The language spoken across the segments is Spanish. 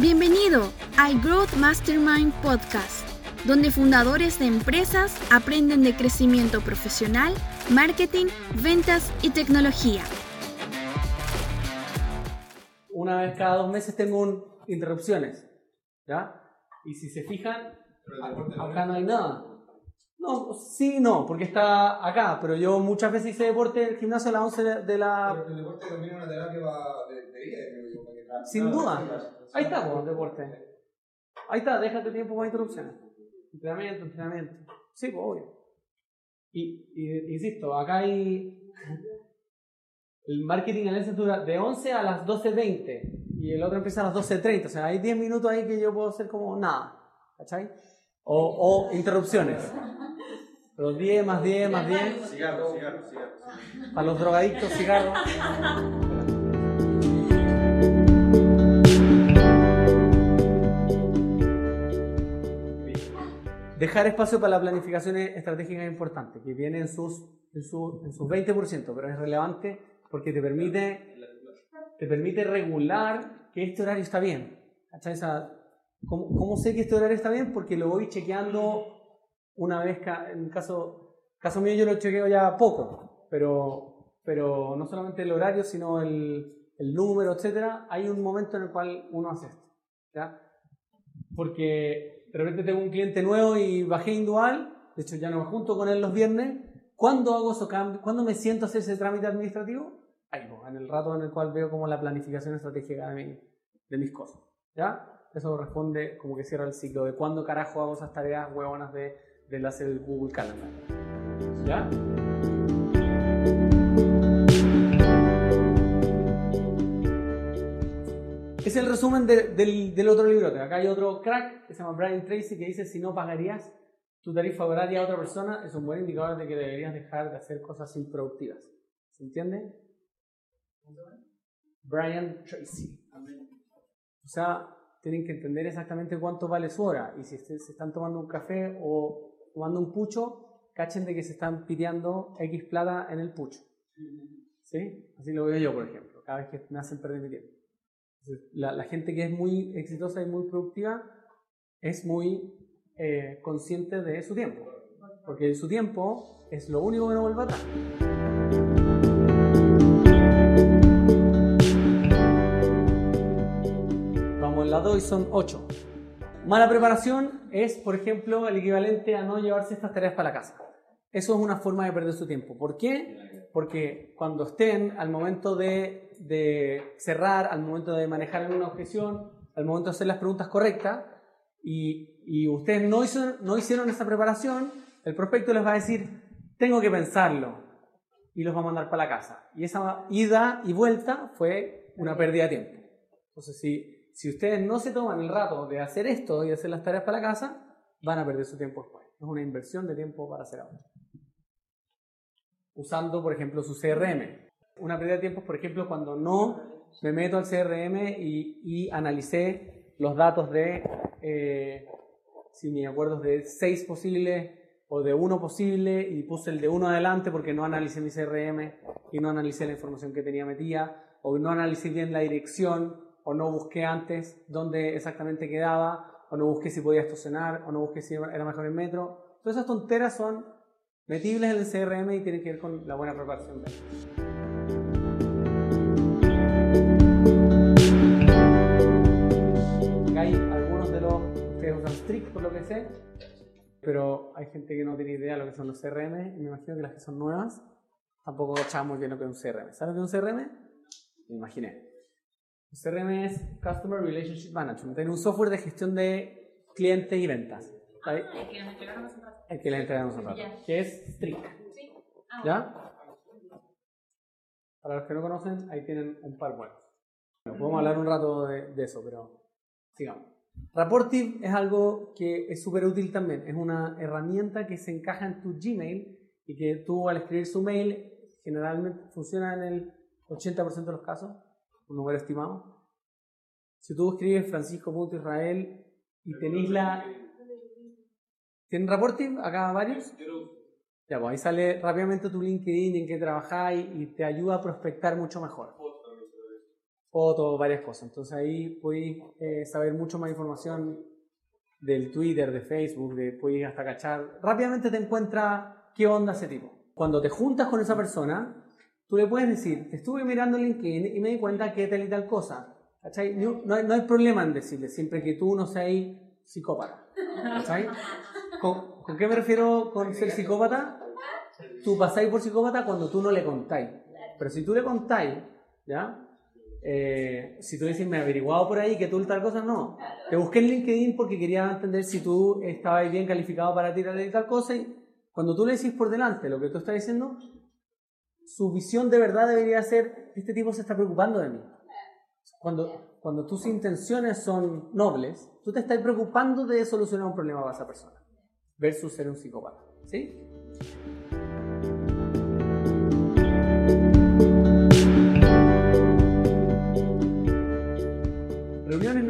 Bienvenido al Growth Mastermind Podcast, donde fundadores de empresas aprenden de crecimiento profesional, marketing, ventas y tecnología. Una vez cada dos meses tengo un, interrupciones, ¿ya? Y si se fijan, acá no hay nada. No, sí, no, porque está acá, pero yo muchas veces hice deporte en el gimnasio a las 11 de- de la... Pero el deporte combina una terapia pa- de, de Sin duda. Ahí está, pues, deporte. Ahí está, déjate tiempo para interrupciones. Entrenamiento, entrenamiento. Sí, pues, obvio. Y, y- insisto, acá hay. El marketing en dura de 11 a las 12.20 y el otro empieza a las 12.30. O sea, hay 10 minutos ahí que yo puedo hacer como nada. ¿Cachai? O, o interrupciones. Pero 10 más 10 más 10. Cigarro, cigarro, cigarro. Para los drogadictos, cigarros. Dejar espacio para la planificación estratégica es importante, que viene en sus, en su, en sus 20%, pero es relevante porque te permite, te permite regular que este horario está bien. ¿cómo, cómo sé que este horario está bien? Porque lo voy chequeando una vez, en caso, caso mío yo lo chequeo ya poco, pero, pero no solamente el horario, sino el, el número, etcétera. Hay un momento en el cual uno hace esto. ¿ya? Porque de repente tengo un cliente nuevo y bajé Indual, de hecho ya no me junto con él los viernes. ¿Cuándo hago cambios? ¿Cuándo me siento a hacer ese trámite administrativo? Ahí, pues, en el rato en el cual veo como la planificación estratégica de, mi- de mis cosas. ¿Ya? Eso responde como que cierra el ciclo de cuándo carajo hago esas tareas huevonas de, del hacer el Google Calendar. ¿Ya? Es el resumen de- del, del otro libro. Acá hay otro crack que se llama Brian Tracy que dice si no pagarías tu tarifa horaria a otra persona es un buen indicador de que deberías dejar de hacer cosas improductivas. ¿Se entiende? Brian Tracy. O sea, tienen que entender exactamente cuánto vale su hora. Y si se, se están tomando un café o tomando un pucho, cachen de que se están piteando X plata en el pucho. ¿Sí? Así lo veo yo, por ejemplo, cada vez que me hacen perder mi tiempo. La gente que es muy exitosa y muy productiva es muy eh, consciente de su tiempo. Porque su tiempo es lo único que no vuelve atrás. Vamos en la 2 y son 8. Mala preparación es, por ejemplo, el equivalente a no llevarse estas tareas para la casa. Eso es una forma de perder su tiempo. ¿Por qué? Porque cuando estén al momento de, de cerrar, al momento de manejar una objeción, al momento de hacer las preguntas correctas, y, y ustedes no, hizo- no hicieron esa preparación, el prospecto les va a decir, tengo que pensarlo, y los va a mandar para la casa. Y esa ida y vuelta fue una pérdida de tiempo. Entonces, si, si ustedes no se toman el rato de hacer esto y hacer las tareas para la casa, van a perder su tiempo después. Es una inversión de tiempo para hacer ahora. Usando, por ejemplo, su CRM. Una pérdida de tiempo por ejemplo, cuando no me meto al CRM y, y analicé los datos de, eh, si me acuerdo, de seis posibles o de uno posible y puse el de uno adelante porque no analicé mi CRM y no analicé la información que tenía metida o no analicé bien la dirección o no busqué antes dónde exactamente quedaba o no busqué si podía estacionar o no busqué si era mejor el metro. Todas esas tonteras son metibles en el CRM y tienen que ver con la buena preparación por lo que sé, pero hay gente que no tiene idea de lo que son los CRM y me imagino que las que son nuevas tampoco cachamos muy bien lo que es un CRM. ¿Sabes lo que es un CRM? Me imaginé. Un CRM es Customer Relationship Management. Tiene un software de gestión de clientes y ventas. ¿sabes? El que nos entregaron hace un rato. El que le entregamos. Que es Strict. Sí. Ah, ¿Ya? Para los que no conocen, ahí tienen un par buenos. Bueno, podemos hablar un rato de, de eso, pero sigamos. Rapportive es algo que es súper útil también. Es una herramienta que se encaja en tu Gmail y que tú al escribir su mail generalmente funciona en el 80% de los casos, un número estimado. Si tú escribes francisco.israel y tenéis la... ¿Tienen Rapportive acá varios? Ya, pues ahí sale rápidamente tu LinkedIn, en qué trabajáis y te ayuda a prospectar mucho mejor. Fotos, varias cosas. Entonces ahí podéis eh, saber mucho más información del Twitter, de Facebook, de podéis hasta cachar. Rápidamente te encuentras qué onda ese tipo. Cuando te juntas con esa persona, tú le puedes decir, estuve mirando LinkedIn y me di cuenta que tal y tal cosa. ¿Cachai? No, no hay, no hay problema en decirle, siempre que tú no seas psicópata. ¿Cachai? ¿Con, con qué me refiero con ser psicópata? Tú pasáis por psicópata cuando tú no le contáis. Pero si tú le contáis, ¿ya? Eh, si tú dices, me he averiguado por ahí que tú tal cosa, no. Te busqué en LinkedIn porque quería entender si tú estabas bien calificado para tirar tal cosa y cuando tú le decís por delante lo que tú estás diciendo, su visión de verdad debería ser, este tipo se está preocupando de mí. Cuando, cuando tus intenciones son nobles, tú te estás preocupando de solucionar un problema para esa persona, versus ser un psicópata. ¿Sí?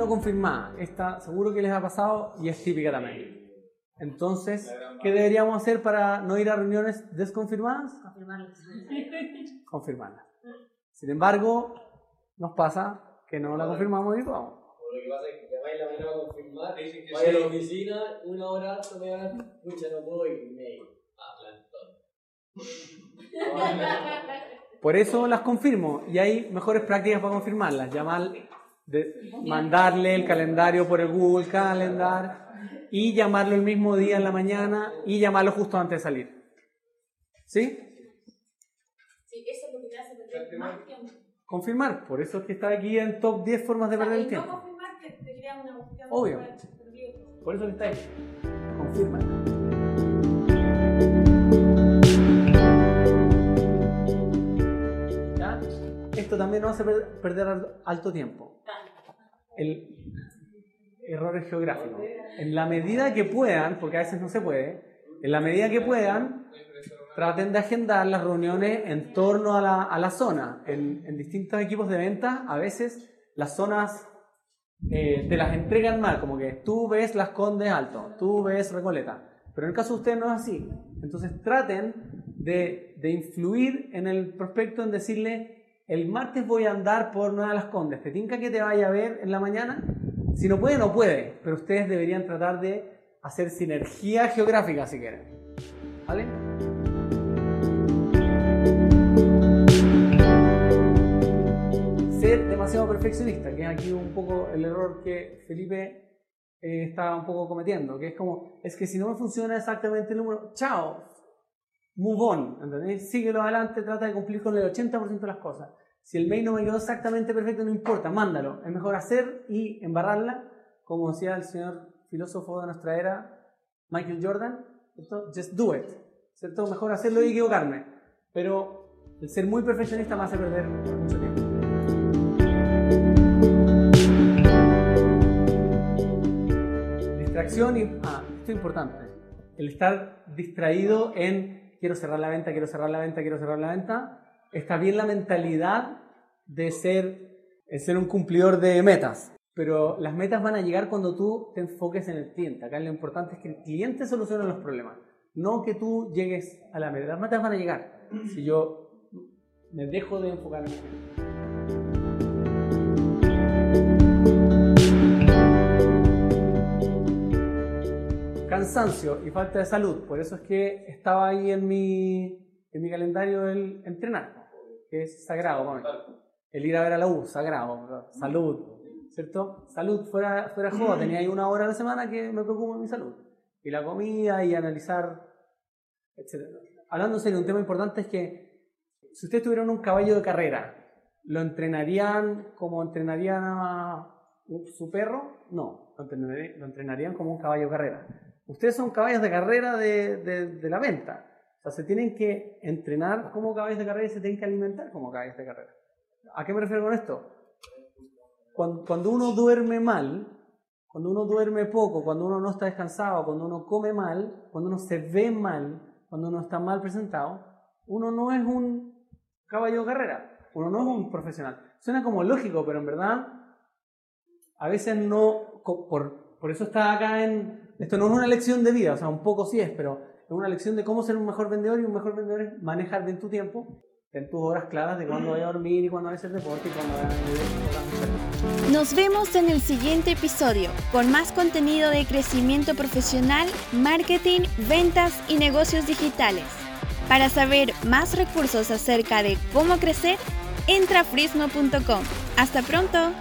No confirmadas. Esta seguro que les ha pasado y es típica también. Entonces, ¿qué deberíamos hacer para no ir a reuniones desconfirmadas? Confirmarlas. Sin embargo, nos pasa que no la confirmamos y vamos. Lo que pasa es que te vas la mañana a confirmar, Te dicen que vas a la oficina, una hora antes me van, pucha, no puedo ir, plantón. Por eso las confirmo y hay mejores prácticas para confirmarlas. Llamar, de- mandarle el calendario por el Google Calendar y llamarlo el mismo día en la mañana y llamarlo justo antes de salir. ¿Sí? Sí, eso es lo que te hace perder más tiempo. Confirmar. Por eso es que está aquí en top 10 formas de perder el no tiempo. confirmar te, te crea una cuestión Obvio. Por eso que está ahí. Confirma. ¿Ya? Esto también nos hace per- perder al- alto tiempo. Errores geográficos. En la medida que puedan, porque a veces no se puede, en la medida que puedan, traten de agendar las reuniones en torno a la, zona. En, en distintos equipos de venta, a veces las zonas eh, te las entregan mal, como que tú ves Las Condes alto, tú ves Recoleta. Pero en el caso de ustedes no es así. Entonces traten de, de influir en el prospecto en decirle, el martes voy a andar por Nueva Las Condes, ¿te tinca que te vaya a ver en la mañana? Si no puede, no puede, pero ustedes deberían tratar de hacer sinergia geográfica si quieren. ¿Vale? Ser demasiado perfeccionista, que es aquí un poco el error que Felipe eh, está un poco cometiendo, que es como, es que si no me funciona exactamente el número, chao, move on, ¿entendés? Síguelo adelante, trata de cumplir con el 80% de las cosas. Si el mail no me quedó exactamente perfecto, no importa, mándalo. Es mejor hacer y embarrarla, como decía el señor filósofo de nuestra era, Michael Jordan, ¿cierto? Just do it, ¿cierto? Mejor hacerlo y equivocarme. Pero el ser muy perfeccionista me hace perder mucho tiempo. Distracción y... Ah, esto es importante. El estar distraído en quiero cerrar la venta, quiero cerrar la venta, quiero cerrar la venta. Está bien la mentalidad de ser, de ser un cumplidor de metas. Pero las metas van a llegar cuando tú te enfoques en el cliente. Acá lo importante es que el cliente solucione los problemas. No que tú llegues a la meta. Las metas van a llegar. Si yo me dejo de enfocar en el cliente. Cansancio y falta de salud. Por eso es que estaba ahí en mi, en mi calendario el entrenar, que es sagrado. El ir a ver a la U, sagrado. Salud, ¿cierto? Salud, fuera, fuera de juego. Tenía ahí una hora a la semana que me preocupo de mi salud. Y la comida y analizar, etc. Hablando en serio, un tema importante es que si ustedes tuvieran un caballo de carrera, ¿lo entrenarían como entrenarían a su perro? No, lo entrenarían, lo entrenarían como un caballo de carrera. Ustedes son caballos de carrera de, de, de, la venta. O sea, se tienen que entrenar como caballos de carrera y se tienen que alimentar como caballos de carrera. ¿A qué me refiero con esto? Cuando, cuando uno duerme mal, cuando uno duerme poco, cuando uno no está descansado, cuando uno come mal, cuando uno se ve mal, cuando uno está mal presentado, uno no es un caballo de carrera, uno no es un profesional. Suena como lógico, pero en verdad a veces no, por, por eso está acá en, esto no es una lección de vida, o sea, un poco sí es, pero es una lección de cómo ser un mejor vendedor y un mejor vendedor es manejar bien tu tiempo ten tus horas claras de cuándo vaya a dormir y cuándo vaya a hacer deporte y cuándo vaya a. Nos vemos en el siguiente episodio con más contenido de crecimiento profesional, marketing, ventas y negocios digitales. Para saber más recursos acerca de cómo crecer, entra a frisno.com. Hasta pronto.